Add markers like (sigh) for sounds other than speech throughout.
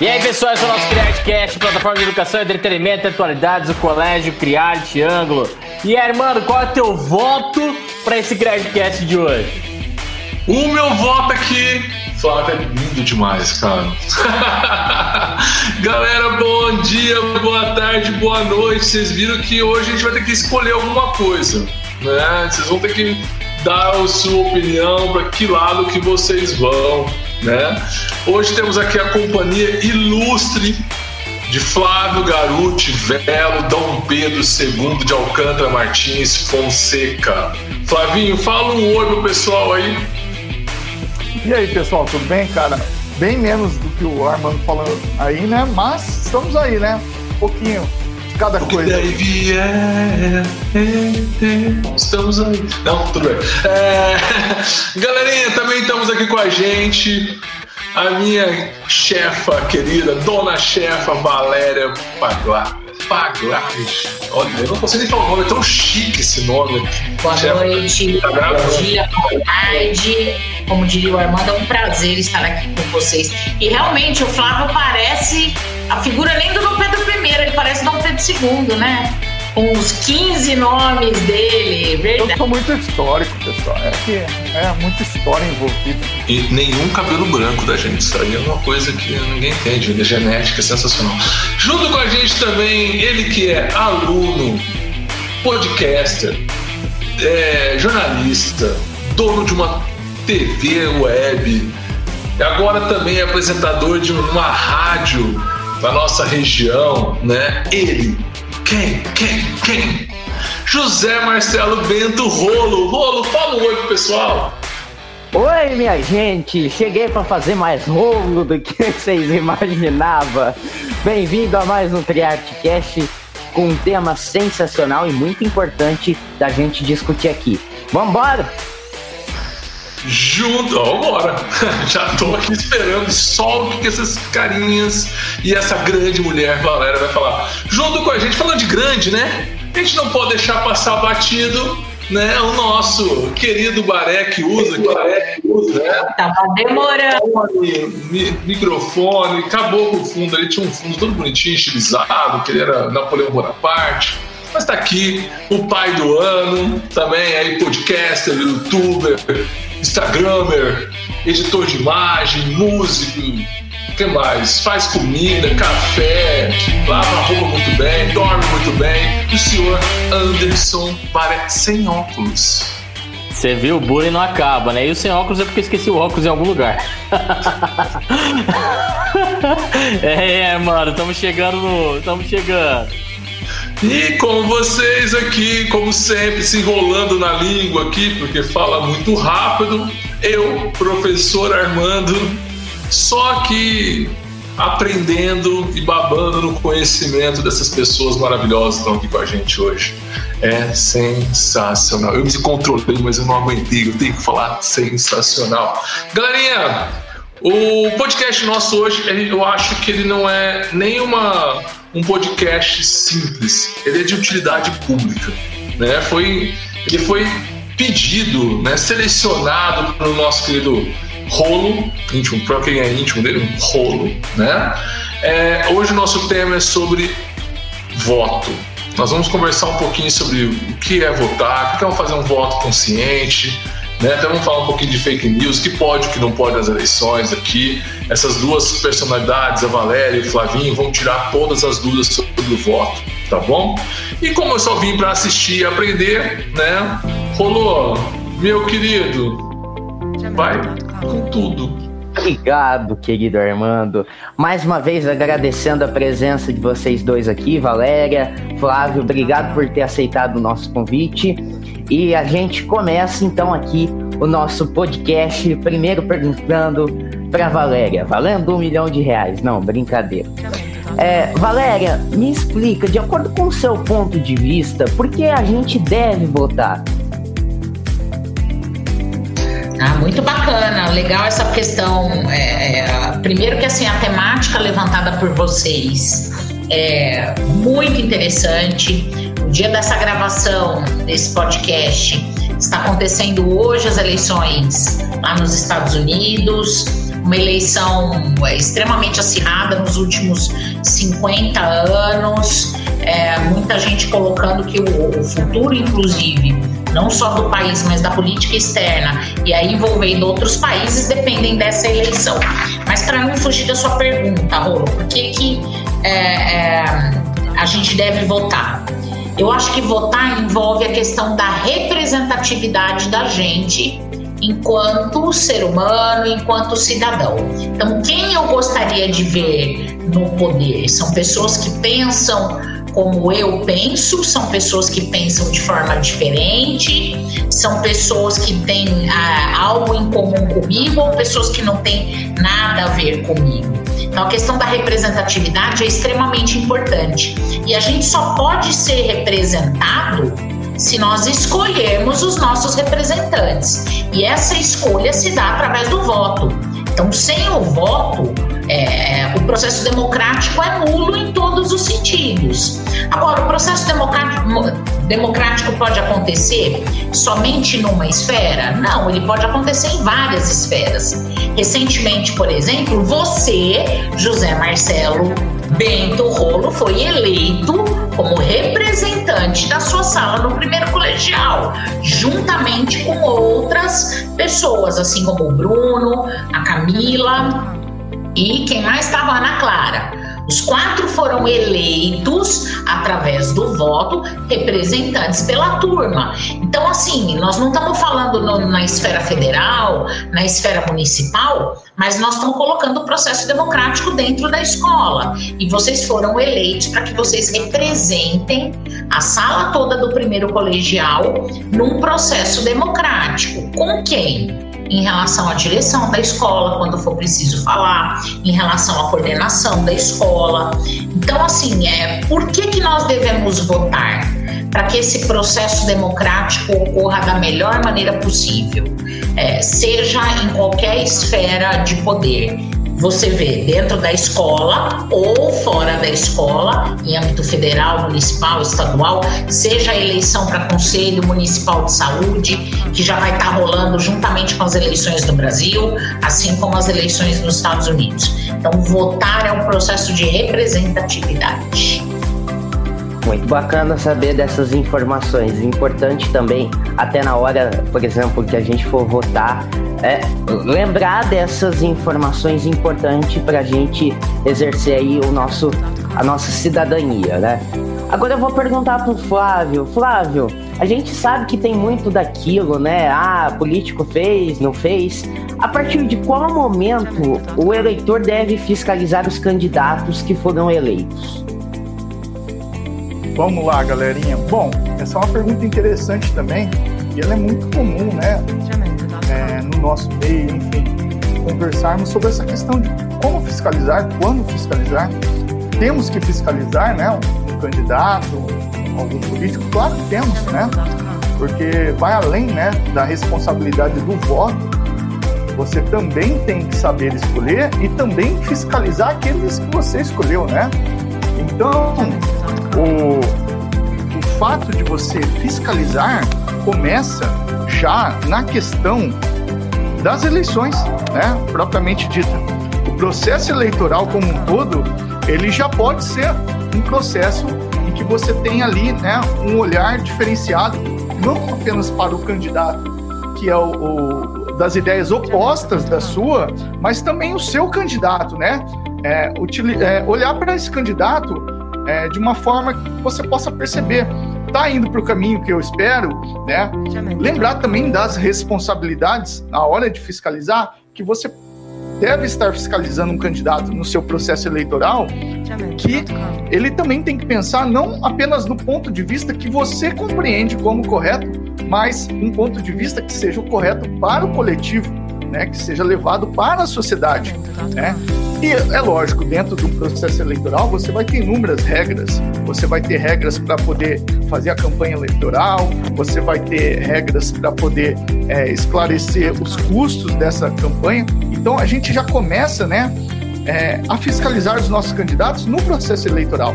E aí, pessoal, esse é o nosso CriarteCast, plataforma de educação, entretenimento, atualidades, o colégio, Criarte, Ângulo. E aí, mano, qual é o teu voto para esse CriarteCast de hoje? O meu voto aqui, Flávio, é lindo demais, cara. (laughs) Galera, bom dia, boa tarde, boa noite. Vocês viram que hoje a gente vai ter que escolher alguma coisa, né? Vocês vão ter que dar a sua opinião para que lado que vocês vão né? Hoje temos aqui a companhia ilustre de Flávio Garuti Velo Dom Pedro II de Alcântara Martins Fonseca. Flavinho, fala um oi pro pessoal aí. E aí, pessoal, tudo bem, cara? Bem menos do que o Armando falando aí, né? Mas estamos aí, né? Um pouquinho cada o coisa. Daí vier, é, é, estamos aí. Não, tudo bem. É, (laughs) galerinha, também estamos aqui com a gente. A minha chefa querida, dona chefa Valéria Paglar. Paglares. Olha, eu não consigo nem falar o nome, é tão chique esse nome. Boa chefa. noite, tá bom dia, boa tarde. Como diria o Armando, é um prazer estar aqui com vocês. E realmente o Flávio parece a figura nem do Dom Pedro I, ele parece Dom Pedro II, né? Com os 15 nomes dele, verdade. Eu sou muito histórico, pessoal. É que é muita história envolvida. E nenhum cabelo branco da gente. Isso aí é uma coisa que ninguém entende. Ele é genética, é sensacional. Junto com a gente também, ele que é aluno, podcaster, é, jornalista, dono de uma TV web, e agora também é apresentador de uma rádio da nossa região, né? Ele, quem, quem, quem? José Marcelo Bento Rolo. Rolo, fala um oi pro pessoal. Oi, minha gente! Cheguei para fazer mais rolo do que (laughs) vocês imaginavam. Bem-vindo a mais um TriArtCast com um tema sensacional e muito importante da gente discutir aqui. Vambora! Junto. Ó, bora! (laughs) Já tô aqui esperando só o que essas carinhas e essa grande mulher Valéria vai falar. Junto com a gente, falando de grande, né? A gente não pode deixar passar batido, né? O nosso querido Baré que usa, que Baré que usa, né? Tava demorando. Microfone, acabou com o fundo, ele tinha um fundo todo bonitinho, estilizado, que ele era Napoleão Bonaparte. Mas tá aqui o pai do ano, também aí podcaster, youtuber, instagramer, editor de imagem, músico, que mais? Faz comida, café, lava roupa muito bem, dorme muito bem. O senhor Anderson parece sem óculos. Você viu, o bullying não acaba, né? E o sem óculos é porque esqueci o óculos em algum lugar. (laughs) é, é, mano, estamos chegando no. Estamos chegando. E com vocês aqui, como sempre, se enrolando na língua aqui, porque fala muito rápido, eu, professor Armando, só que aprendendo e babando no conhecimento dessas pessoas maravilhosas que estão aqui com a gente hoje. É sensacional. Eu me controlei, mas eu não aguentei, eu tenho que falar sensacional. Galerinha, o podcast nosso hoje, eu acho que ele não é nenhuma um podcast simples. Ele é de utilidade pública, né? Foi, ele foi pedido, né, selecionado pelo nosso querido Rolo, íntimo, para quem é íntimo dele, Rolo, né? É, hoje o nosso tema é sobre voto. Nós vamos conversar um pouquinho sobre o que é votar, o que é fazer um voto consciente, né? Até vamos falar um pouquinho de fake news, que pode, o que não pode nas eleições aqui. Essas duas personalidades, a Valéria e o Flavinho, vão tirar todas as dúvidas sobre o voto, tá bom? E como eu só vim para assistir e aprender, né? Rolou, meu querido, vai com tudo. Obrigado, querido Armando. Mais uma vez agradecendo a presença de vocês dois aqui, Valéria, Flávio, obrigado por ter aceitado o nosso convite. E a gente começa então aqui o nosso podcast, primeiro perguntando para Valéria, valendo um milhão de reais. Não, brincadeira. É, Valéria, me explica, de acordo com o seu ponto de vista, por que a gente deve votar? Muito bacana, legal essa questão. É, é, primeiro que assim a temática levantada por vocês é muito interessante. O dia dessa gravação desse podcast está acontecendo hoje as eleições lá nos Estados Unidos. uma eleição é, extremamente acirrada nos últimos 50 anos, é, muita gente colocando que o, o futuro, inclusive, não só do país, mas da política externa, e aí envolvendo outros países, dependem dessa eleição. Mas para não fugir da sua pergunta, Rolo, por que, que é, é, a gente deve votar? Eu acho que votar envolve a questão da representatividade da gente enquanto ser humano, enquanto cidadão. Então, quem eu gostaria de ver no poder? São pessoas que pensam como eu penso, são pessoas que pensam de forma diferente, são pessoas que têm ah, algo em comum comigo ou pessoas que não têm nada a ver comigo. Então, a questão da representatividade é extremamente importante. E a gente só pode ser representado se nós escolhermos os nossos representantes. E essa escolha se dá através do voto. Então, sem o voto, é, o processo democrático é nulo em todos os sentidos. Agora, o processo democrático, pode acontecer somente numa esfera? Não, ele pode acontecer em várias esferas. Recentemente, por exemplo, você, José Marcelo Bento Rolo, foi eleito como representante da sua sala no primeiro colegial, juntamente com outras pessoas, assim como o Bruno, a Camila e quem mais estava? Ana Clara. Os quatro foram eleitos através do voto, representantes pela turma. Então, assim, nós não estamos falando no, na esfera federal, na esfera municipal, mas nós estamos colocando o processo democrático dentro da escola. E vocês foram eleitos para que vocês representem a sala toda do primeiro colegial num processo democrático. Com quem? Em relação à direção da escola, quando for preciso falar, em relação à coordenação da escola. Então, assim, é, por que, que nós devemos votar? Para que esse processo democrático ocorra da melhor maneira possível, é, seja em qualquer esfera de poder você vê dentro da escola ou fora da escola, em âmbito federal, municipal, estadual, seja a eleição para Conselho Municipal de Saúde, que já vai estar tá rolando juntamente com as eleições no Brasil, assim como as eleições nos Estados Unidos. Então, votar é um processo de representatividade. Muito bacana saber dessas informações. Importante também, até na hora, por exemplo, que a gente for votar, é, lembrar dessas informações importantes para a gente exercer aí o nosso, a nossa cidadania, né? Agora eu vou perguntar para o Flávio. Flávio, a gente sabe que tem muito daquilo, né? Ah, político fez, não fez. A partir de qual momento o eleitor deve fiscalizar os candidatos que foram eleitos? Vamos lá, galerinha. Bom, essa é uma pergunta interessante também e ela é muito comum, né? No nosso meio, enfim, conversarmos sobre essa questão de como fiscalizar, quando fiscalizar. Temos que fiscalizar, né? Um candidato, algum político, claro que temos, né? Porque vai além, né, da responsabilidade do voto. Você também tem que saber escolher e também fiscalizar aqueles que você escolheu, né? Então, o, o fato de você fiscalizar começa já na questão das eleições, né, propriamente dita. O processo eleitoral como um todo, ele já pode ser um processo em que você tem ali, né, um olhar diferenciado, não apenas para o candidato, que é o, o das ideias opostas da sua, mas também o seu candidato, né? É, é, olhar para esse candidato é, de uma forma que você possa perceber está indo para o caminho que eu espero, né? Lembrar também das responsabilidades na hora de fiscalizar que você deve estar fiscalizando um candidato no seu processo eleitoral, que ele também tem que pensar não apenas no ponto de vista que você compreende como correto, mas um ponto de vista que seja o correto para o coletivo, né? Que seja levado para a sociedade, né? E é lógico, dentro de um processo eleitoral, você vai ter inúmeras regras. Você vai ter regras para poder fazer a campanha eleitoral, você vai ter regras para poder é, esclarecer os custos dessa campanha. Então a gente já começa, né, é, a fiscalizar os nossos candidatos no processo eleitoral.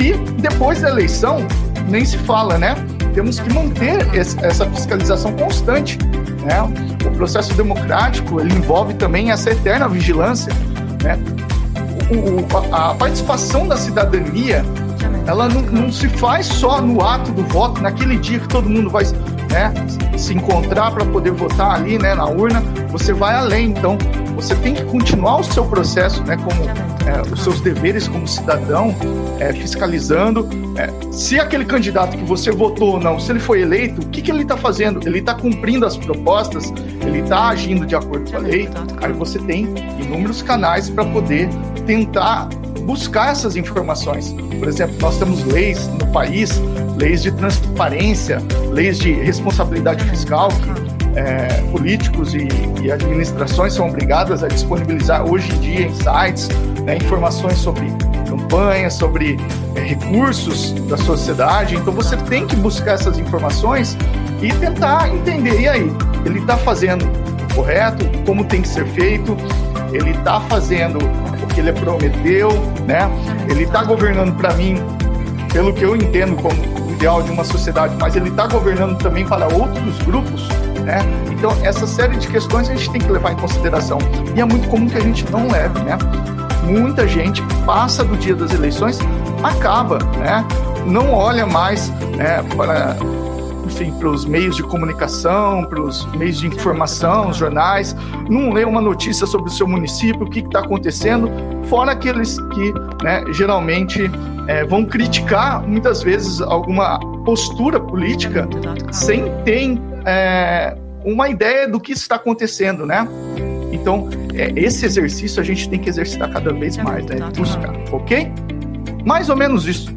E depois da eleição, nem se fala, né? Temos que manter essa fiscalização constante Né? O processo democrático ele envolve também essa eterna vigilância. Né? O, a, a participação da cidadania ela não, não, se faz só no ato do voto, naquele dia que todo mundo vai né, se encontrar para poder votar ali né, na urna, você vai além. Então, você tem que continuar o seu processo, né, como é, os seus deveres como cidadão, é, fiscalizando é, se aquele candidato que você votou ou não, se ele foi eleito, o que, que ele está fazendo? Ele está cumprindo as propostas? Ele está agindo de acordo com a lei? Aí você tem inúmeros canais para poder tentar buscar essas informações. Por exemplo, nós temos leis no país, leis de transparência, leis de responsabilidade fiscal que é, políticos e, e, administrações são obrigadas a disponibilizar hoje em dia em sites né, informações sobre campanhas, sobre é, recursos da sociedade. Então você tem que buscar essas informações e tentar entender. E aí, ele está fazendo correto? Como tem que ser feito? Ele está fazendo que ele prometeu, né? Ele está governando para mim, pelo que eu entendo como o ideal de uma sociedade, mas ele está governando também para outros grupos né? Então, essa série de questões a gente tem que levar em consideração. E é muito comum que a gente não leve, né? Muita gente passa do dia das eleições, acaba, né? Não olha mais né, para enfim, os meios de comunicação, para os meios de informação, os jornais, não lê uma notícia sobre o seu município, o que está acontecendo, fora aqueles que né, geralmente é, vão criticar muitas vezes alguma postura política sem ter é, uma ideia do que está acontecendo, né? Então, é, esse exercício a gente tem que exercitar cada vez mais, né? Buscar, ok? Mais ou menos isso.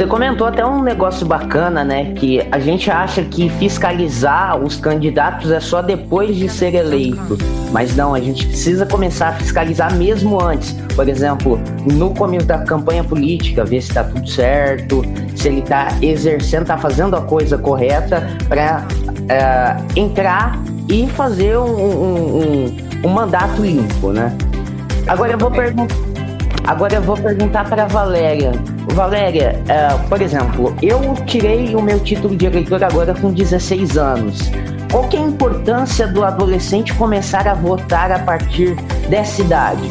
Você comentou até um negócio bacana, né? Que a gente acha que fiscalizar os candidatos é só depois de ser eleito. Mas não, a gente precisa começar a fiscalizar mesmo antes. Por exemplo, no começo da campanha política, ver se está tudo certo, se ele está exercendo, está fazendo a coisa correta para é, entrar e fazer um, um, um, um mandato limpo, né? Agora eu vou perguntar. Agora eu vou perguntar para Valéria. Valéria, uh, por exemplo, eu tirei o meu título de eleitor agora com 16 anos. Qual que é a importância do adolescente começar a votar a partir dessa idade?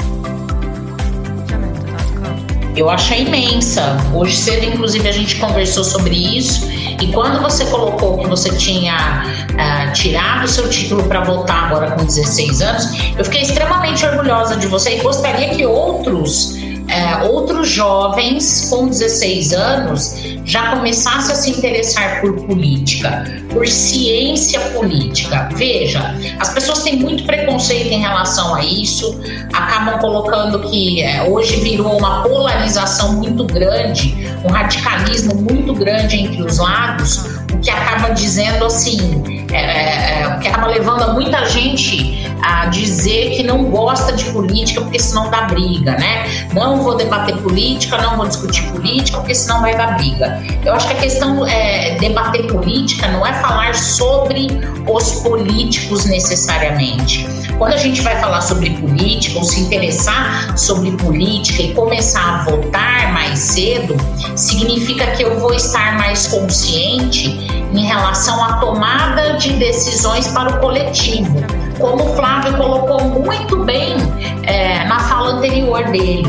Eu acho imensa. Hoje cedo, inclusive, a gente conversou sobre isso. E quando você colocou que você tinha uh, tirado o seu título para votar agora com 16 anos, eu fiquei extremamente orgulhosa de você e gostaria que outros é, outros jovens com 16 anos já começassem a se interessar por política, por ciência política. Veja, as pessoas têm muito preconceito em relação a isso, acabam colocando que é, hoje virou uma polarização muito grande, um radicalismo muito grande entre os lados, o que acaba dizendo assim, é, é, é que acaba levando muita gente a dizer que não gosta de política porque senão dá briga, né? Não vou debater política, não vou discutir política porque senão vai dar briga. Eu acho que a questão é debater política não é falar sobre os políticos necessariamente. Quando a gente vai falar sobre política ou se interessar sobre política e começar a votar mais cedo, significa que eu vou estar mais consciente em relação à tomada de decisões para o coletivo como o Flávio colocou muito bem é, na fala anterior dele.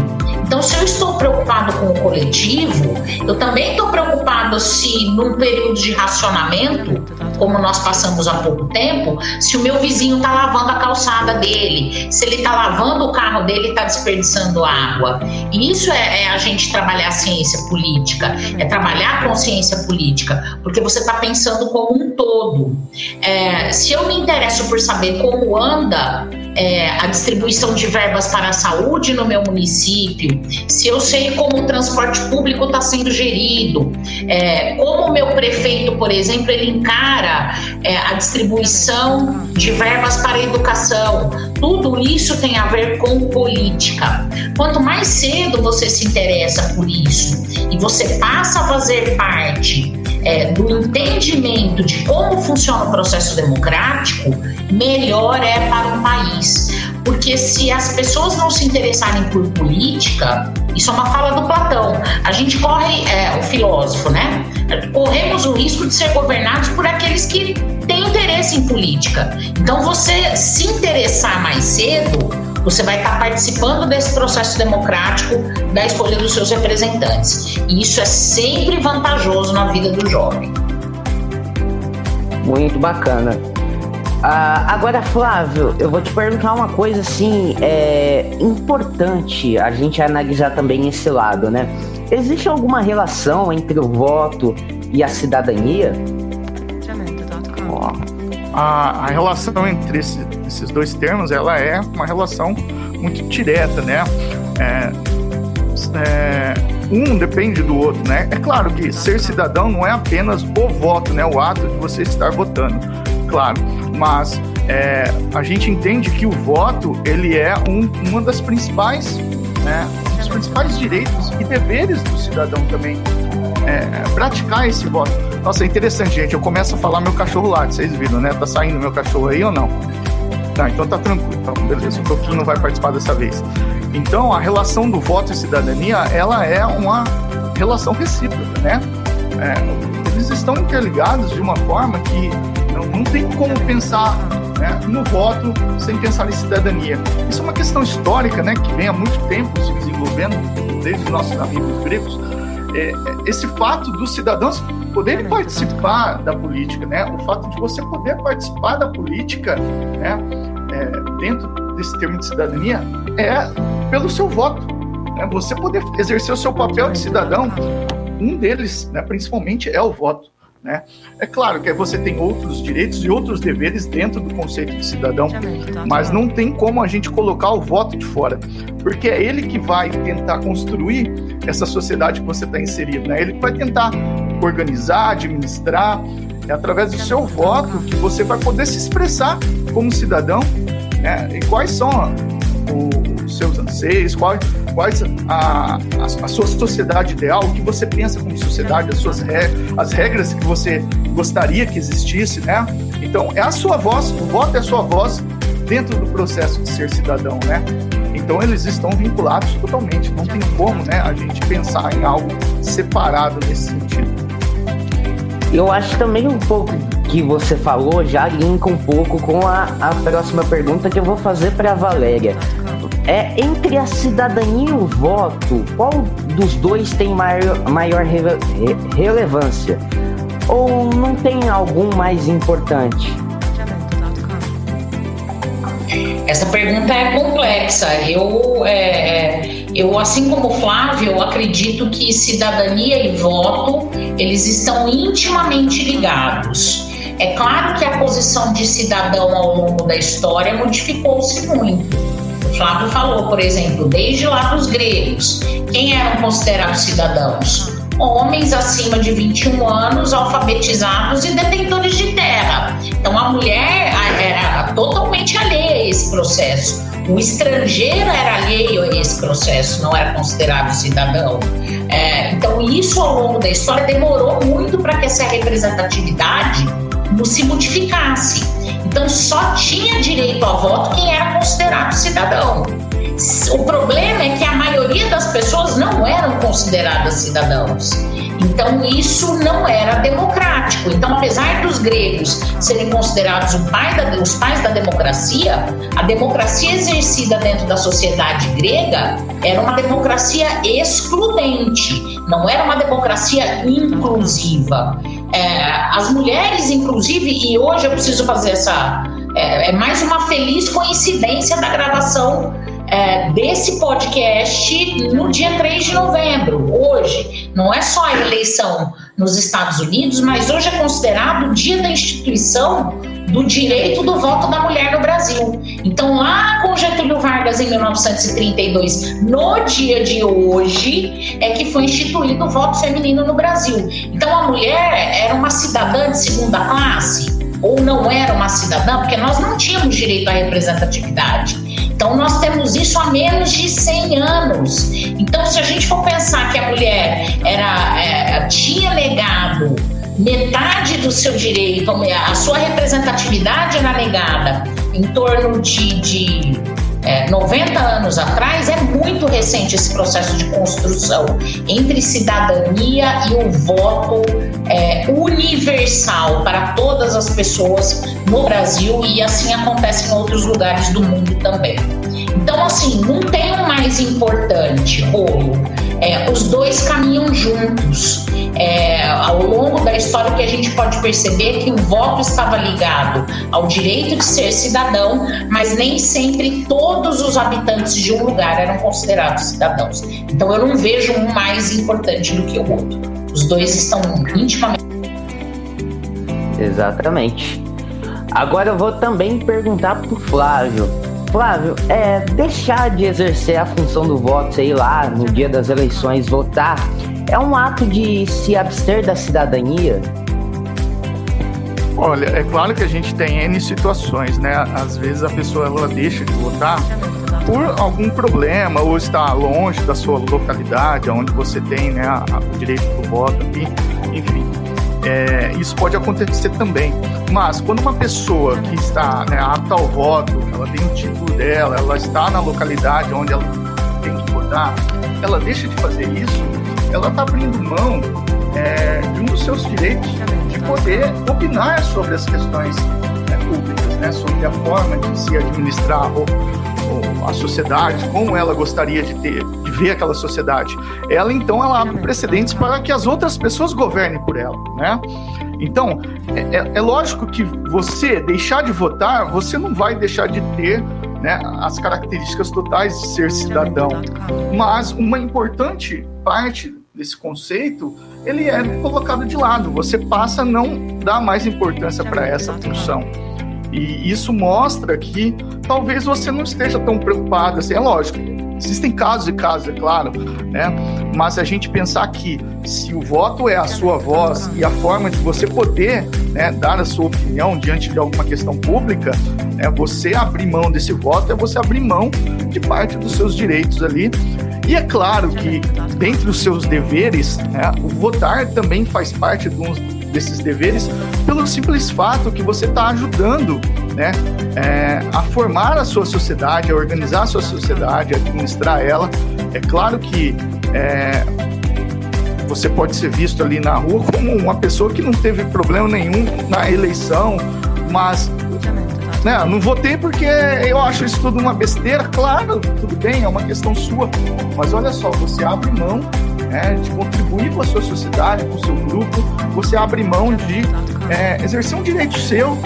Então, se eu estou preocupado com o coletivo, eu também estou preocupado se, num período de racionamento, como nós passamos há pouco tempo, se o meu vizinho está lavando a calçada dele, se ele está lavando o carro dele e está desperdiçando água. E isso é, é, a gente trabalhar a ciência política, é trabalhar a consciência política, porque você está pensando como um todo. É, se eu me interesso por saber como anda é, a distribuição de verbas para a saúde no meu município, se eu sei como o transporte público está sendo gerido, é, como o meu prefeito, por exemplo, ele encara é, a distribuição de verbas para a educação, tudo isso tem a ver com política. Quanto mais cedo você se interessa por isso e você passa a fazer parte é, do entendimento de como funciona o processo democrático, melhor é para o país. Porque se as pessoas não se interessarem por política, isso é uma fala do Platão. A gente corre, é, o filósofo, né? Corremos o risco de ser governados por aqueles que tem interesse em política. Então, você se interessar mais cedo, você vai estar participando desse processo democrático da escolha dos seus representantes. E isso é sempre vantajoso na vida do jovem. Muito bacana. Ah, agora, Flávio, eu vou te perguntar uma coisa assim, é importante a gente analisar também esse lado, né? Existe alguma relação entre o voto e a cidadania? A, a relação entre esse, esses dois termos, ela é uma relação muito direta, né? É, é, um depende do outro, né? É claro que ser cidadão não é apenas o voto, né? O ato de você estar votando claro. Mas é, a gente entende que o voto ele é um, uma das principais, né, dos principais direitos e deveres do cidadão também. É, praticar esse voto. Nossa, é interessante, gente. Eu começo a falar meu cachorro lá, vocês viram, né? Tá saindo meu cachorro aí ou não? Tá, então tá tranquilo. Então, beleza, o Toquinho não vai participar dessa vez. Então, a relação do voto e cidadania, ela é uma relação recíproca, né? É, eles estão interligados de uma forma que não, não tem como pensar né, no voto sem pensar em cidadania. Isso é uma questão histórica, né, que vem há muito tempo se desenvolvendo, desde os nossos amigos gregos. É, esse fato dos cidadãos poderem participar da política, né, o fato de você poder participar da política, né, é, dentro desse termo de cidadania, é pelo seu voto. Né, você poder exercer o seu papel de cidadão, um deles, né, principalmente, é o voto. Né? É claro que você tem outros direitos e outros deveres dentro do conceito de cidadão, mas não tem como a gente colocar o voto de fora, porque é ele que vai tentar construir essa sociedade que você está inserido, né? Ele que vai tentar organizar, administrar, é através do seu voto que você vai poder se expressar como cidadão, né? E quais são os seus anseios, quais, quais a, a, a, sua sociedade ideal, o que você pensa como sociedade, as suas regras, as regras que você gostaria que existisse, né? Então, é a sua voz, o voto é a sua voz dentro do processo de ser cidadão, né? Então, eles estão vinculados totalmente, não tem como, né, a gente pensar em algo separado nesse sentido. Eu acho também um pouco que você falou já linka um pouco com a, a próxima pergunta que eu vou fazer para Valéria. É, entre a cidadania e o voto, qual dos dois tem maior, maior rele, relevância? Ou não tem algum mais importante? Essa pergunta é complexa. Eu, é, é, eu, assim como o Flávio, acredito que cidadania e voto eles estão intimamente ligados. É claro que a posição de cidadão ao longo da história modificou-se muito. O Flávio falou, por exemplo, desde lá dos gregos, quem eram considerados cidadãos? Homens acima de 21 anos, alfabetizados e detentores de terra. Então a mulher era totalmente alheia a esse processo. O estrangeiro era alheio a esse processo, não era considerado cidadão. É, então, isso ao longo da história demorou muito para que essa representatividade se modificasse. Então só tinha direito a voto quem era considerado cidadão. O problema é que a maioria das pessoas não eram consideradas cidadãos. Então isso não era democrático. Então, apesar dos gregos serem considerados pai da, os pais da democracia, a democracia exercida dentro da sociedade grega era uma democracia excludente, não era uma democracia inclusiva. É, as mulheres, inclusive, e hoje eu preciso fazer essa. É, é mais uma feliz coincidência da gravação é, desse podcast no dia 3 de novembro, hoje. Não é só a eleição nos Estados Unidos, mas hoje é considerado o dia da instituição do direito do voto da mulher no Brasil. Então, lá com Getúlio Vargas, em 1932, no dia de hoje, é que foi instituído o voto feminino no Brasil. Então, a mulher era uma cidadã de segunda classe ou não era uma cidadã, porque nós não tínhamos direito à representatividade. Então, nós temos isso há menos de 100 anos. Então, se a gente for pensar que a mulher era, é, tinha negado metade do seu direito, a sua representatividade era negada em torno de, de é, 90 anos atrás, é muito recente esse processo de construção entre cidadania e o voto é, universal para todas as pessoas no Brasil e assim acontece em outros lugares do mundo também. Então, assim, não tem um mais importante, rolo. É, os dois caminham juntos. É, ao longo da história, que a gente pode perceber é que o voto estava ligado ao direito de ser cidadão, mas nem sempre todos os habitantes de um lugar eram considerados cidadãos. Então, eu não vejo um mais importante do que o outro. Os dois estão intimamente. Exatamente. Agora eu vou também perguntar para o Flávio. Flávio, é, deixar de exercer a função do voto, sei lá, no dia das eleições, votar, é um ato de se abster da cidadania? Olha, é claro que a gente tem N situações, né? Às vezes a pessoa ela deixa de votar por algum problema ou está longe da sua localidade, onde você tem né, a, o direito do voto enfim. É, isso pode acontecer também. Mas quando uma pessoa que está né, apta ao voto, ela tem o título dela, ela está na localidade onde ela tem que votar, ela deixa de fazer isso, ela está abrindo mão é, de um dos seus direitos de poder opinar sobre as questões né, públicas, né, sobre a forma de se administrar a sociedade, como ela gostaria de ter, de ver aquela sociedade. Ela então ela abre precedentes para que as outras pessoas governem por ela, né? Então é, é, é lógico que você deixar de votar, você não vai deixar de ter né, as características totais de ser cidadão, mas uma importante parte desse conceito, ele é colocado de lado. Você passa a não dar mais importância para essa função. E isso mostra que talvez você não esteja tão preocupado assim. É lógico, existem casos e casos, é claro, né? Mas a gente pensar que se o voto é a sua voz e a forma de você poder né, dar a sua opinião diante de alguma questão pública, né, você abrir mão desse voto é você abrir mão de parte dos seus direitos ali e é claro que, dentre os seus deveres, né, o votar também faz parte de um desses deveres, pelo simples fato que você está ajudando né, é, a formar a sua sociedade, a organizar a sua sociedade, a administrar ela. É claro que é, você pode ser visto ali na rua como uma pessoa que não teve problema nenhum na eleição, mas né? Não votei porque eu acho isso tudo uma besteira. Claro, tudo bem, é uma questão sua. Mas olha só, você abre mão né, de contribuir com a sua sociedade, com o seu grupo, você abre mão de é, exercer um direito seu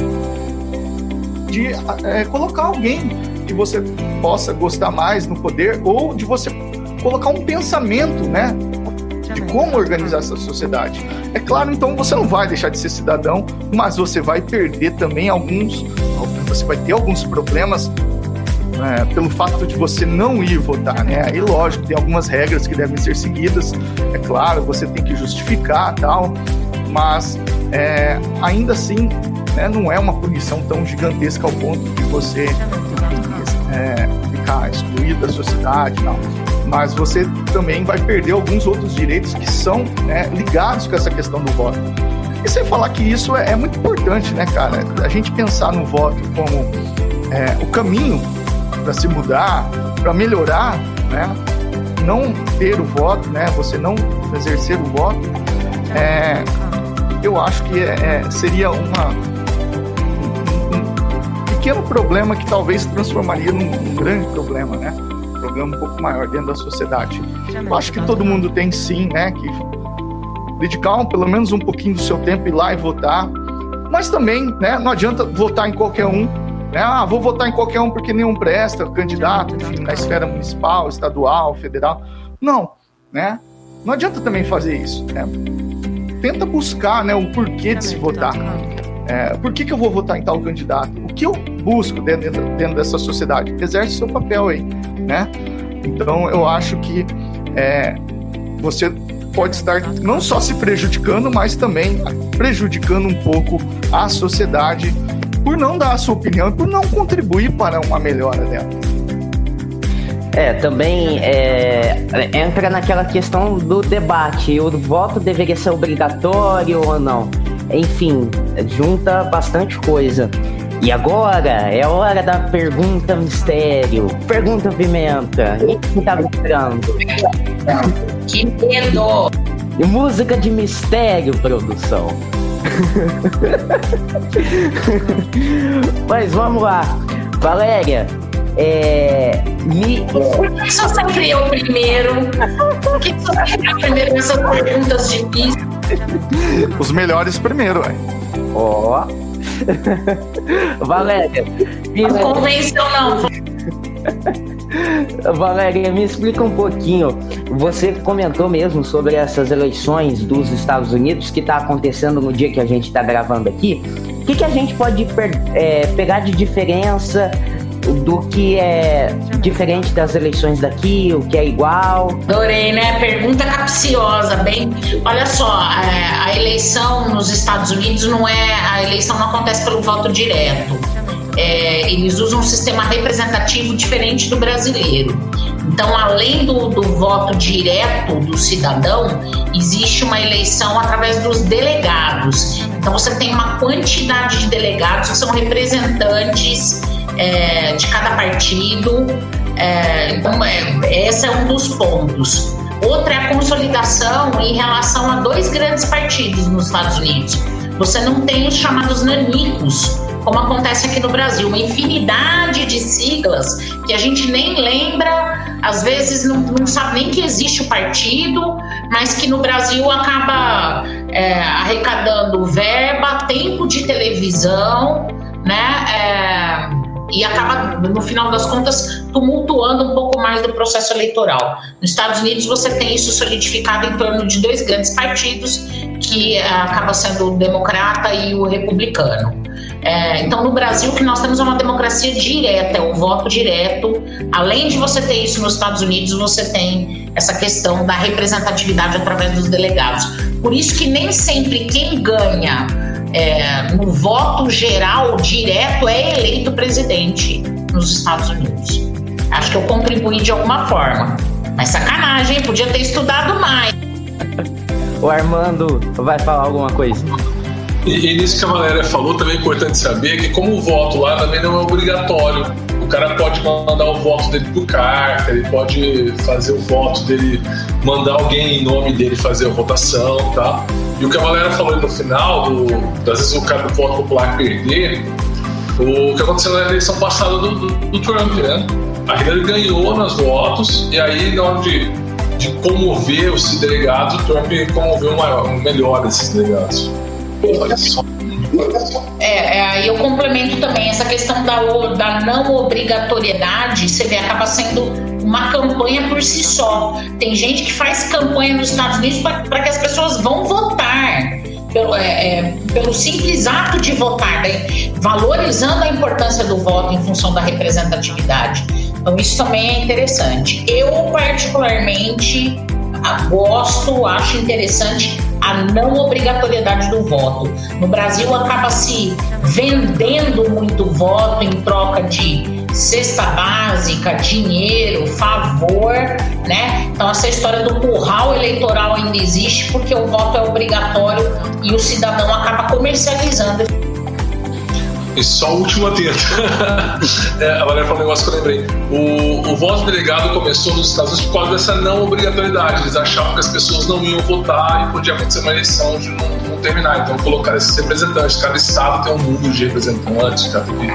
de é, colocar alguém que você possa gostar mais no poder ou de você colocar um pensamento, né? De como organizar essa sociedade. É claro, então você não vai deixar de ser cidadão, mas você vai perder também alguns você vai ter alguns problemas é, pelo fato de você não ir votar, né? Aí, lógico, tem algumas regras que devem ser seguidas, é claro, você tem que justificar tal, mas é, ainda assim, né, não é uma punição tão gigantesca ao ponto de você é, ficar excluído da sociedade, não. Mas você também vai perder alguns outros direitos que são né, ligados com essa questão do voto. E sem falar que isso é, é muito importante, né, cara? A gente pensar no voto como é, o caminho para se mudar, para melhorar, né? Não ter o voto, né? Você não exercer o voto, é, eu acho que é, é seria uma, um, um, pequeno problema que talvez transformaria num, num grande problema, né? Um problema um pouco maior dentro da sociedade. Eu acho que todo mundo tem sim, né? Que dedicar um, pelo menos um pouquinho do seu tempo ir lá e votar. Mas também, né, não adianta votar em qualquer um. Né? Ah, vou votar em qualquer um porque nenhum presta, candidato, enfim, na esfera municipal, estadual, federal. Não, né? Não adianta também fazer isso, né? Tenta buscar né, o porquê de se votar. É, por que, que eu vou votar em tal candidato? O que eu busco dentro, dentro dessa sociedade? Exerce seu papel aí, né? Então, eu acho que é, você pode estar não só se prejudicando, mas também prejudicando um pouco a sociedade por não dar a sua opinião e por não contribuir para uma melhora dela. É, também é, entra naquela questão do debate: o voto deveria ser obrigatório ou não? Enfim, junta bastante coisa. E agora é hora da pergunta mistério. Pergunta pimenta. Quem tá esperando? Que medo! Música de mistério, produção. (laughs) Mas vamos lá. Valéria, é, me... Por que só sempre eu primeiro? Por que só sempre eu primeiro nessas perguntas difíceis? Os melhores primeiro, ué. Ó. (laughs) Valéria. Não convenceu, não. Valéria, me explica um pouquinho. Você comentou mesmo sobre essas eleições dos Estados Unidos que está acontecendo no dia que a gente está gravando aqui. O que, que a gente pode é, pegar de diferença do que é diferente das eleições daqui, o que é igual? Adorei, né? Pergunta capciosa, bem. Olha só, a, a eleição nos Estados Unidos não é. A eleição não acontece pelo voto direto. É, eles usam um sistema representativo diferente do brasileiro. Então, além do, do, voto direto do cidadão, existe uma eleição através dos delegados. Então, você tem uma quantidade de delegados que são representantes é, de cada partido. É, então, é, esse é um dos pontos. Outra é a consolidação em relação a dois grandes partidos nos Estados Unidos. Você não tem os chamados nanicos, como acontece aqui no Brasil, uma infinidade de siglas que a gente nem lembra, às vezes não, não sabe nem que existe o partido, mas que no Brasil acaba é, arrecadando verba, tempo de televisão, né? É, e acaba, no final das contas, tumultuando um pouco mais do processo eleitoral. Nos Estados Unidos, você tem isso solidificado em torno de dois grandes partidos, que uh, acaba sendo o democrata e o republicano. É, então, no Brasil, o que nós temos é uma democracia direta, é o voto direto. Além de você ter isso nos Estados Unidos, você tem essa questão da representatividade através dos delegados. Por isso que nem sempre quem ganha é, no voto geral direto é eleito presidente nos Estados Unidos. Acho que eu contribuí de alguma forma. Mas sacanagem, podia ter estudado mais. O Armando vai falar alguma coisa. E, e nisso que a Valéria falou, também é importante saber que como o voto lá também não é obrigatório. O cara pode mandar o voto dele por carta, ele pode fazer o voto dele, mandar alguém em nome dele fazer a votação, tá? E o que a Valéria falou no final, do, às vezes o cara do voto popular perder, o que aconteceu na eleição passada do, do, do Trump, né? A Hillary ganhou nos votos, e aí na hora de, de comover os delegados, o Trump comoveu maior, melhor esses delegados. É, é, aí eu complemento também essa questão da, da não obrigatoriedade, você vê, acaba sendo uma campanha por si só. Tem gente que faz campanha nos Estados Unidos para que as pessoas vão votar. Pelo, é, é, pelo simples ato de votar, né? valorizando a importância do voto em função da representatividade. Então, isso também é interessante. Eu, particularmente, gosto, acho interessante a não obrigatoriedade do voto. No Brasil, acaba se vendendo muito voto em troca de cesta básica, dinheiro, favor, né? Então essa história do curral eleitoral ainda existe porque o voto é obrigatório e o cidadão acaba comercializando e só a última tenta. (laughs) é, a Valéria falou um negócio que eu lembrei. O, o voto delegado começou nos Estados Unidos por causa dessa não obrigatoriedade. Eles achavam que as pessoas não iam votar e podia acontecer uma eleição de não, não terminar. Então colocaram esses representantes. Cada estado tem um número de representantes, cada que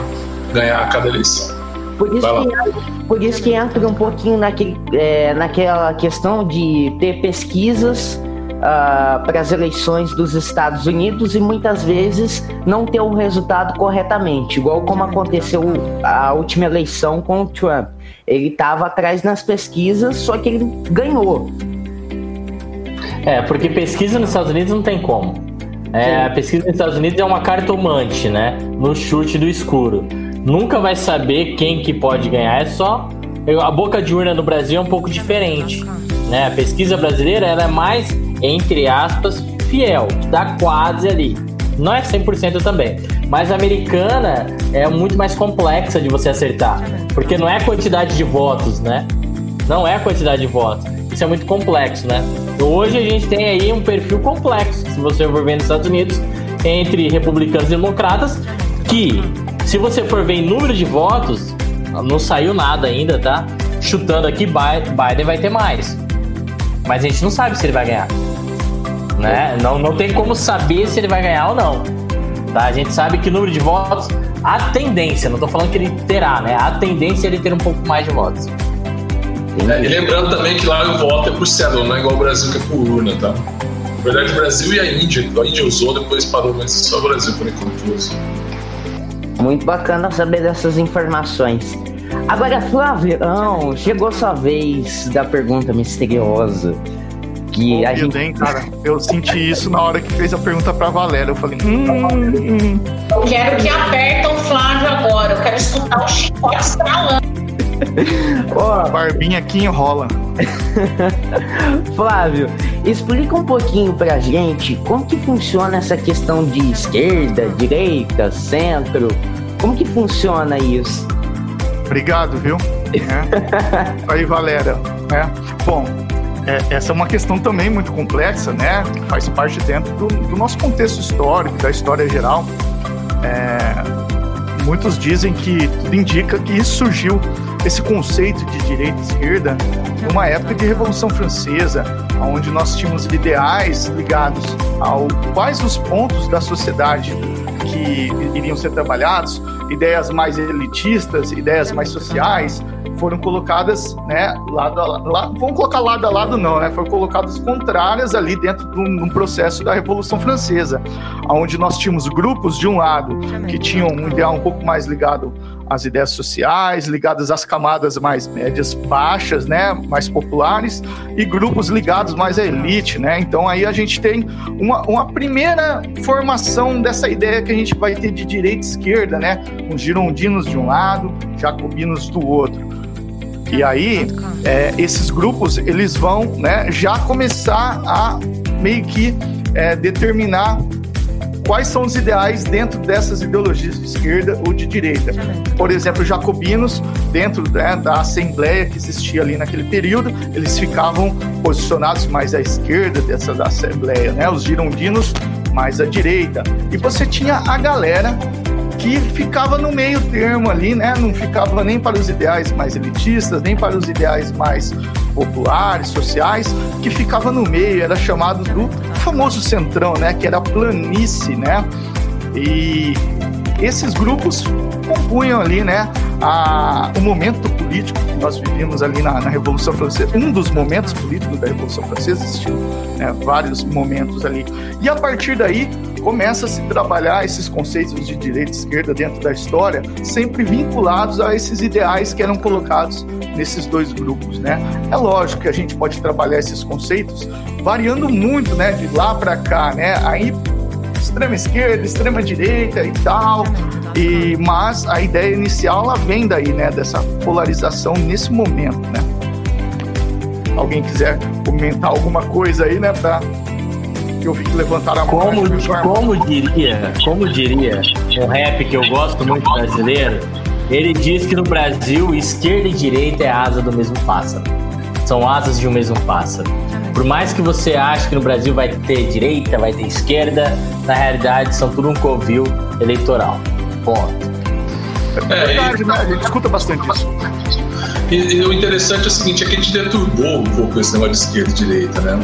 ganhar cada eleição. Por isso, que, por isso que entra um pouquinho naquele, é, naquela questão de ter pesquisas uh, para as eleições dos Estados Unidos e muitas vezes não ter o resultado corretamente, igual como aconteceu a última eleição com o Trump. Ele estava atrás nas pesquisas, só que ele ganhou. É, porque pesquisa nos Estados Unidos não tem como. É, a pesquisa nos Estados Unidos é uma cartomante, né? No chute do escuro. Nunca vai saber quem que pode ganhar, é só. A boca de urna no Brasil é um pouco diferente. Né? A pesquisa brasileira ela é mais entre aspas, fiel, dá quase ali. Não é 100% também, mas a americana é muito mais complexa de você acertar, porque não é a quantidade de votos, né? Não é a quantidade de votos. Isso é muito complexo, né? Hoje a gente tem aí um perfil complexo, se você for ver nos Estados Unidos, entre republicanos e democratas, que, se você for ver em número de votos, não saiu nada ainda, tá? Chutando aqui, Biden vai ter mais. Mas a gente não sabe se ele vai ganhar. Né? Não, não tem como saber se ele vai ganhar ou não. Tá? A gente sabe que o número de votos, a tendência, não estou falando que ele terá, né? A tendência é ele ter um pouco mais de votos. É, e lembrando também que lá o voto é por cédula, não é igual o Brasil que é por urna, tá? Na verdade, o Brasil e a Índia. A Índia usou, depois parou, mas só o Brasil por enquanto usa. Muito bacana saber dessas informações. Agora, Flavião, chegou sua vez da pergunta misteriosa. Que a gente... Hein, cara, eu senti isso na hora que fez a pergunta pra Valéria. Eu falei, hum, hum. Eu quero que apertam o Flávio agora. Eu quero escutar o chicote estralando. oh. A barbinha aqui enrola. (laughs) Flávio, explica um pouquinho pra gente como que funciona essa questão de esquerda, direita, centro. Como que funciona isso? Obrigado, viu? (laughs) É. Aí, Valéria. É. Bom, é, essa é uma questão também muito complexa, né? Que faz parte dentro do, do nosso contexto histórico, da história geral. É, muitos dizem que tudo indica que isso surgiu, esse conceito de direita e esquerda, numa época de Revolução Francesa, onde nós tínhamos ideais ligados ao quais os pontos da sociedade que iriam ser trabalhados, ideias mais elitistas, ideias mais sociais, foram colocadas, né, lado a lado, vamos colocar lado a lado não, né, foram colocadas contrárias ali dentro de um, processo da Revolução Francesa, onde nós tínhamos grupos de um lado que tinham um ideal um pouco mais ligado às ideias sociais, ligadas às camadas mais médias baixas, né, mais populares, e grupos ligados mais à elite, né? Então aí a gente tem uma, uma primeira formação dessa ideia que a gente vai ter de direita e esquerda, né? Os girondinos de um lado, jacobinos do outro. E aí, é, esses grupos, eles vão né, já começar a meio que é, determinar quais são os ideais dentro dessas ideologias de esquerda ou de direita. Por exemplo, jacobinos, dentro né, da assembleia que existia ali naquele período, eles ficavam posicionados mais à esquerda dessa da assembleia, né? Os girondinos mais à direita. E você tinha a galera que ficava no meio termo ali, né? Não ficava nem para os ideais mais elitistas, nem para os ideais mais populares, sociais, que ficava no meio, era chamado do famoso centrão, né? Que era a planície, né? E esses grupos compunham ali, né, a, o momento político que nós vivíamos ali na, na, Revolução Francesa, um dos momentos políticos da Revolução Francesa, existiam né, vários momentos ali. E a partir daí, começa a se trabalhar esses conceitos de direita e esquerda dentro da história, sempre vinculados a esses ideais que eram colocados nesses dois grupos, né? É lógico que a gente pode trabalhar esses conceitos variando muito, né, de lá para cá, né? Aí extrema esquerda, extrema direita e tal. E mas a ideia inicial ela vem daí, né, dessa polarização nesse momento, né? Alguém quiser comentar alguma coisa aí, né, para que eu vi que levantaram a mão. Como, como diria, como diria um rap que eu gosto muito brasileiro, ele diz que no Brasil esquerda e direita é asa do mesmo pássaro. São asas de um mesmo pássaro. Por mais que você ache que no Brasil vai ter direita, vai ter esquerda, na realidade são tudo um covil eleitoral. Ponto. É, verdade, né? A gente escuta bastante isso. E, e, o interessante é o seguinte, é que a gente deturbou um pouco esse negócio de esquerda e direita, né?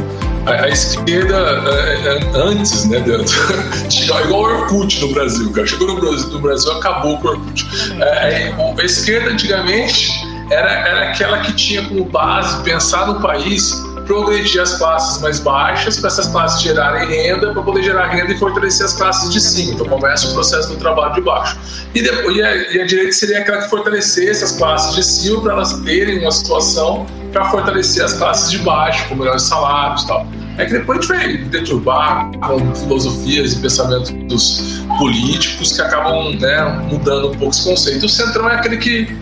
A, a esquerda, é, é, antes, né, de, de, igual o Orkut no Brasil, cara. Chegou no Brasil, no Brasil acabou com o Orkut. É, é a esquerda, antigamente, era, era aquela que tinha como base pensar no país progredir as classes mais baixas para essas classes gerarem renda, para poder gerar renda e fortalecer as classes de cima. Então começa o processo do trabalho de baixo. E, depois, e, a, e a direita seria aquela que fortalecesse as classes de cima para elas terem uma situação para fortalecer as classes de baixo, com melhores salários e tal. É que depois a gente vai deturbar com filosofias e pensamentos políticos que acabam né, mudando um pouco esse conceito. O centrão é aquele que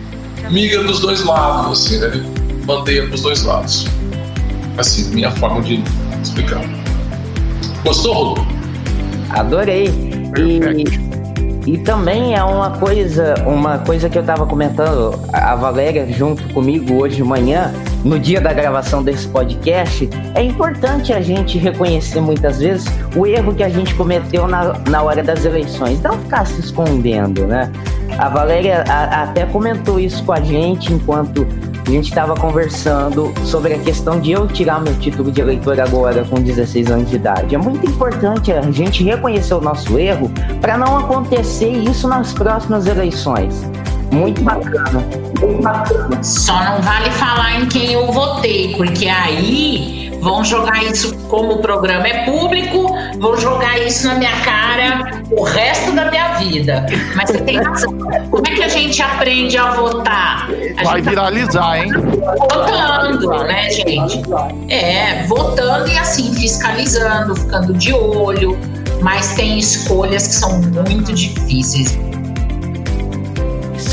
migra dos dois lados, assim, né? ele bandeia para os dois lados. Assim, minha forma de explicar. Gostou, Rodolfo? Adorei. E, e também é uma coisa, uma coisa que eu estava comentando, a Valéria junto comigo hoje de manhã, no dia da gravação desse podcast, é importante a gente reconhecer muitas vezes o erro que a gente cometeu na, na hora das eleições, não ficar se escondendo, né? A Valéria a, até comentou isso com a gente enquanto a gente estava conversando sobre a questão de eu tirar meu título de eleitor agora com 16 anos de idade. É muito importante a gente reconhecer o nosso erro para não acontecer isso nas próximas eleições. Muito bacana. Muito bacana. Só não vale falar em quem eu votei, porque aí vão jogar isso, como o programa é público, vão jogar isso na minha cara o resto da minha vida. Mas você tem razão. Como é que a gente aprende a votar? A Vai tá viralizar, hein? Votando, né, gente? É, votando e assim, fiscalizando, ficando de olho. Mas tem escolhas que são muito difíceis.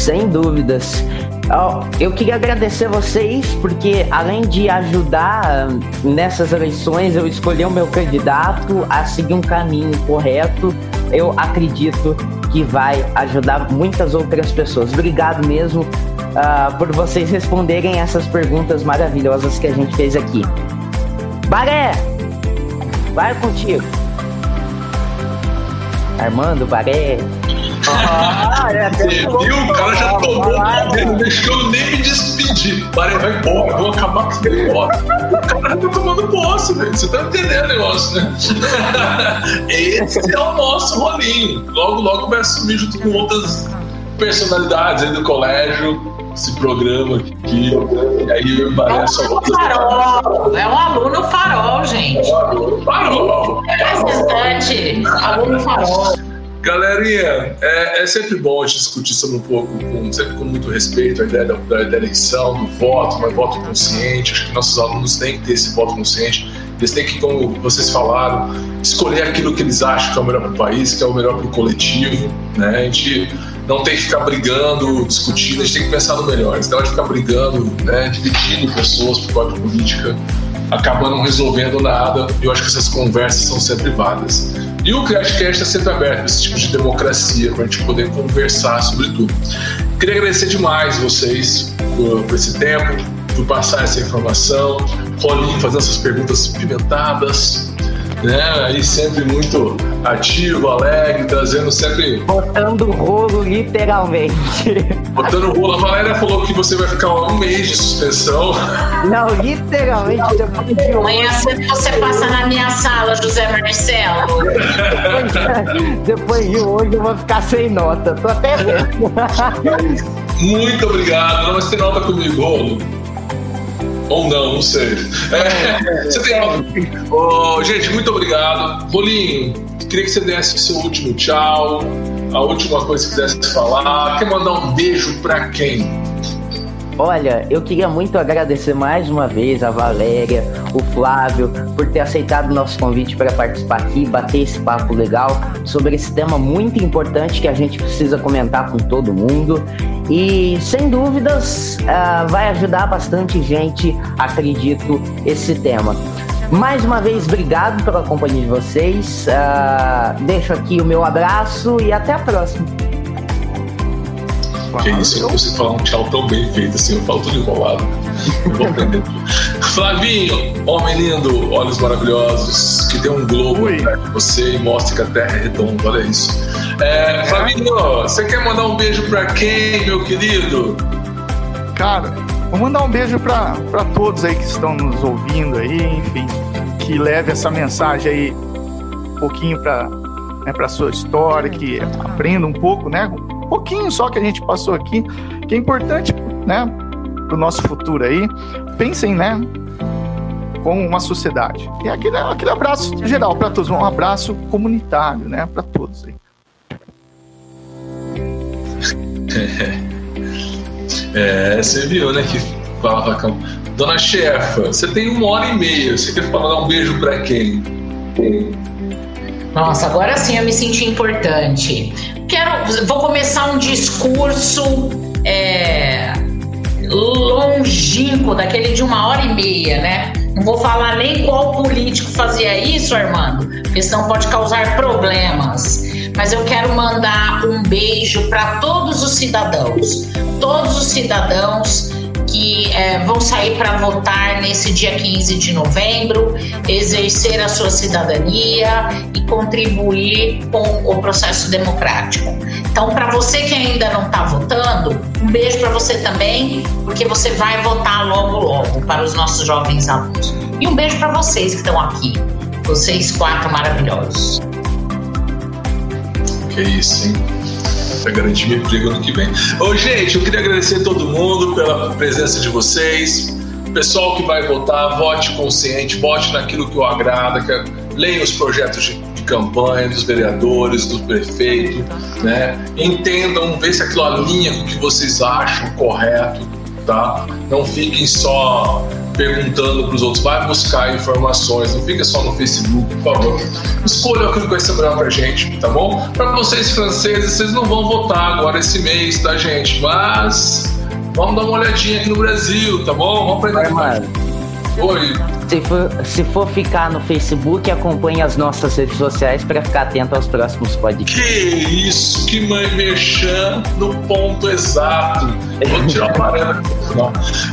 Sem dúvidas. Eu queria agradecer vocês porque, além de ajudar nessas eleições, eu escolhi o meu candidato a seguir um caminho correto. Eu acredito que vai ajudar muitas outras pessoas. Obrigado mesmo uh, por vocês responderem essas perguntas maravilhosas que a gente fez aqui. Baré! Vai contigo. Armando, Baré. Ah, é, Você viu? O cara já tomou o poder, não deixou nem me despedir. Parei, vai embora, vou acabar com esse negócio. O cara tá tomando posse, velho. Você tá entendendo o negócio, né? (laughs) Esse é o nosso rolinho. Logo, logo vai assumir junto com outras personalidades aí do colégio esse programa aqui. E aí parece é um aluno farol. É um aluno farol, gente. É um aluno farol. É representante, aluno farol. Galerinha, é, é, sempre bom a gente discutir sobre um pouco, com, sempre com muito respeito, a ideia da, da, da, eleição, do voto, mas voto consciente. Acho que nossos alunos têm que ter esse voto consciente. Eles têm que, como vocês falaram, escolher aquilo que eles acham que é o melhor para o país, que é o melhor para o coletivo. Né? A gente não tem que ficar brigando, discutindo, a gente tem que pensar no melhor. Então, a gente ficar brigando, né, dividindo pessoas por causa de política, acaba não resolvendo nada. E eu acho que essas conversas são sempre válidas. E o CriateCast está sempre aberto esse tipo de democracia, para a gente poder conversar sobre tudo. Queria agradecer demais vocês por, por esse tempo, por passar essa informação, Rolinho fazendo essas perguntas pimentadas, né? Aí sempre muito ativo, alegre, trazendo sempre. Botando rolo, literalmente. Botando rolo. A Valéria falou que você vai ficar um mês de suspensão. Não, literalmente. Depois de Amanhã cedo você passa na minha sala, José Marcelo. (laughs) Depois de hoje eu vou ficar sem nota. Tô até vendo. Muito obrigado. Não, mas tem nota comigo, rolo. Ou não, não sei. É, você tem nota. Oh, gente, muito obrigado. Rolinho, queria que você desse o seu último tchau, a última coisa que quisesse falar. Quer mandar um beijo para quem? Olha, eu queria muito agradecer mais uma vez a Valéria, o Flávio, por ter aceitado o nosso convite para participar aqui, bater esse papo legal sobre esse tema muito importante que a gente precisa comentar com todo mundo. E sem dúvidas uh, vai ajudar bastante gente, acredito, esse tema. Mais uma vez, obrigado pela companhia de vocês. Uh, deixo aqui o meu abraço e até a próxima. Que isso, eu você falar um tchau tão bem feito assim, eu falo tudo enrolado. Eu vou aprender (laughs) Flavinho, homem lindo, olhos maravilhosos, que tem um globo pra você e mostre que a Terra é redonda, olha isso. É, Flavinho, você quer mandar um beijo pra quem, meu querido? Cara, vou mandar um beijo pra todos aí que estão nos ouvindo aí, enfim, que leve essa mensagem aí um pouquinho pra, né, pra sua história, que aprenda um pouco, né? Um pouquinho só que a gente passou aqui, que é importante, né? Pro nosso futuro aí. Pensem, né? como uma sociedade. E aquele, aquele abraço geral para todos, um abraço comunitário, né, para todos aí. (laughs) É, você viu, né, que falava com Dona Chefa, você tem uma hora e meia, você quer falar um beijo para quem? Nossa, agora sim eu me senti importante. Quero, vou começar um discurso é, longínquo, daquele de uma hora e meia, né? Não vou falar nem qual político fazia isso, Armando, porque senão pode causar problemas. Mas eu quero mandar um beijo para todos os cidadãos, todos os cidadãos que é, vão sair para votar nesse dia 15 de novembro, exercer a sua cidadania e contribuir com o processo democrático. Então, para você que ainda não está votando, um beijo para você também, porque você vai votar logo, logo para os nossos jovens alunos. E um beijo para vocês que estão aqui, vocês quatro maravilhosos. Que isso, hein? Pra garantir meu emprego ano que vem. Ô, gente, eu queria agradecer a todo mundo pela presença de vocês. Pessoal que vai votar, vote consciente, vote naquilo que o agrada, que é, leia os projetos de, de campanha dos vereadores, do prefeito, né? Entendam, vê se aquilo alinha com o que vocês acham correto, tá? Não fiquem só perguntando para os outros, vai buscar informações, não fica só no Facebook, por favor. Escolha aquilo que vai ser melhor para gente, tá bom? Para vocês franceses, vocês não vão votar agora esse mês, tá, gente? Mas vamos dar uma olhadinha aqui no Brasil, tá bom? Vamos aprender mais. Oi. Se for, se for ficar no Facebook, acompanhe as nossas redes sociais para ficar atento aos próximos podcasts. Que isso, que mãe merchan no ponto exato. Vou tirar o parâmetro.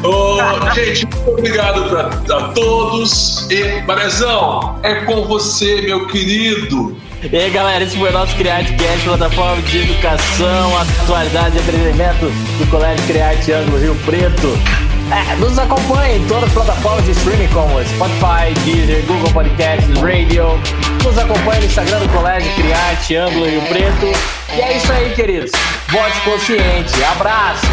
oh, gente, muito obrigado pra, a todos. E, Marezão, é com você, meu querido. E aí galera, esse foi o nosso CriateCast, plataforma de educação, atualidade e entretenimento do Colégio Criate Ângulo Rio Preto. É, nos acompanhe em todas as plataformas de streaming como Spotify, Deezer, Google Podcasts, Radio. Nos acompanhe no Instagram do Colégio Criarte, Ângulo Rio Preto. E é isso aí, queridos. Vote consciente. Abraço!